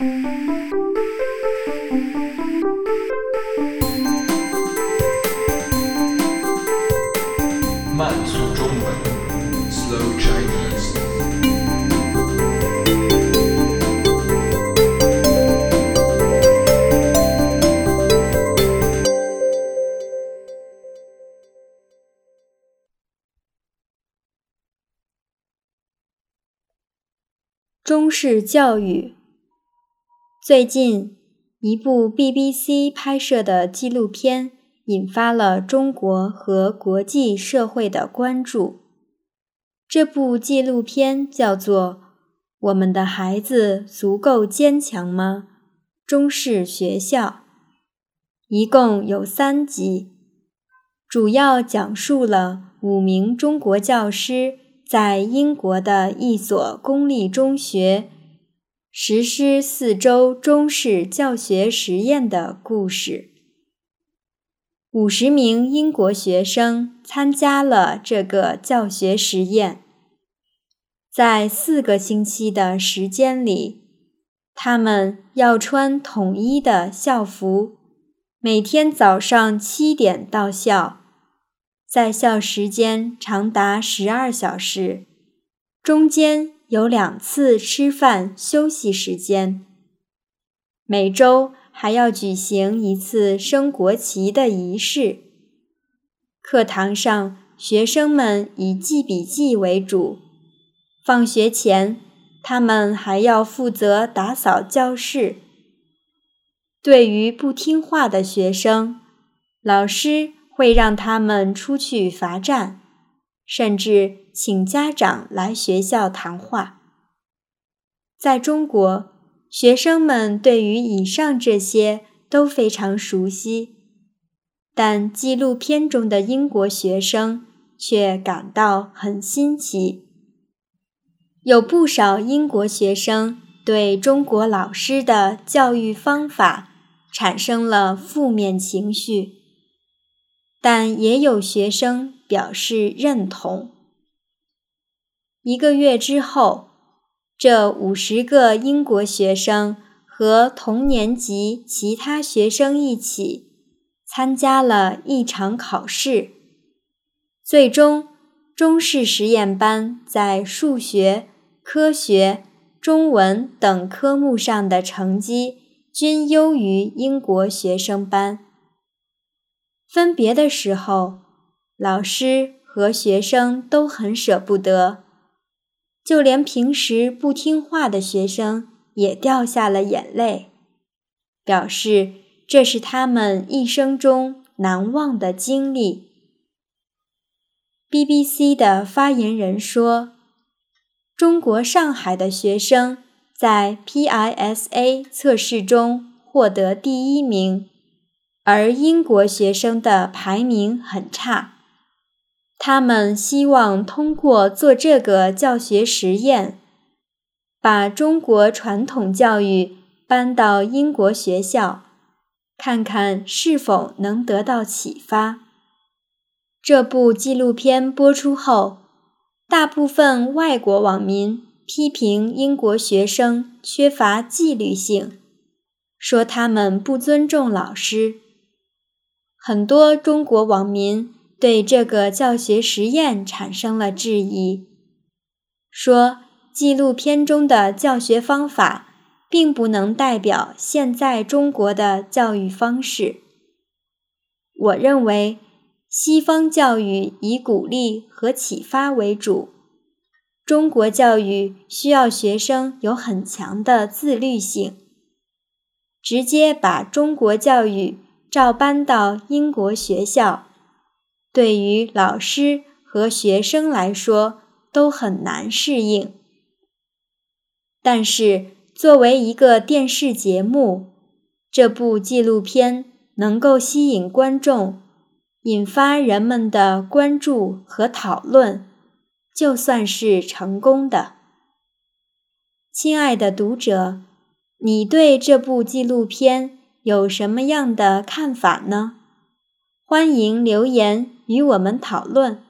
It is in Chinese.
慢速中文，Slow Chinese。中式教育。最近，一部 BBC 拍摄的纪录片引发了中国和国际社会的关注。这部纪录片叫做《我们的孩子足够坚强吗？中式学校》，一共有三集，主要讲述了五名中国教师。在英国的一所公立中学实施四周中式教学实验的故事。五十名英国学生参加了这个教学实验，在四个星期的时间里，他们要穿统一的校服，每天早上七点到校。在校时间长达十二小时，中间有两次吃饭休息时间。每周还要举行一次升国旗的仪式。课堂上，学生们以记笔记为主。放学前，他们还要负责打扫教室。对于不听话的学生，老师。会让他们出去罚站，甚至请家长来学校谈话。在中国，学生们对于以上这些都非常熟悉，但纪录片中的英国学生却感到很新奇。有不少英国学生对中国老师的教育方法产生了负面情绪。但也有学生表示认同。一个月之后，这五十个英国学生和同年级其他学生一起参加了一场考试。最终，中式实验班在数学、科学、中文等科目上的成绩均优于英国学生班。分别的时候，老师和学生都很舍不得，就连平时不听话的学生也掉下了眼泪，表示这是他们一生中难忘的经历。BBC 的发言人说：“中国上海的学生在 PISA 测试中获得第一名。”而英国学生的排名很差，他们希望通过做这个教学实验，把中国传统教育搬到英国学校，看看是否能得到启发。这部纪录片播出后，大部分外国网民批评英国学生缺乏纪律性，说他们不尊重老师。很多中国网民对这个教学实验产生了质疑，说纪录片中的教学方法并不能代表现在中国的教育方式。我认为，西方教育以鼓励和启发为主，中国教育需要学生有很强的自律性。直接把中国教育。照搬到英国学校，对于老师和学生来说都很难适应。但是，作为一个电视节目，这部纪录片能够吸引观众，引发人们的关注和讨论，就算是成功的。亲爱的读者，你对这部纪录片？有什么样的看法呢？欢迎留言与我们讨论。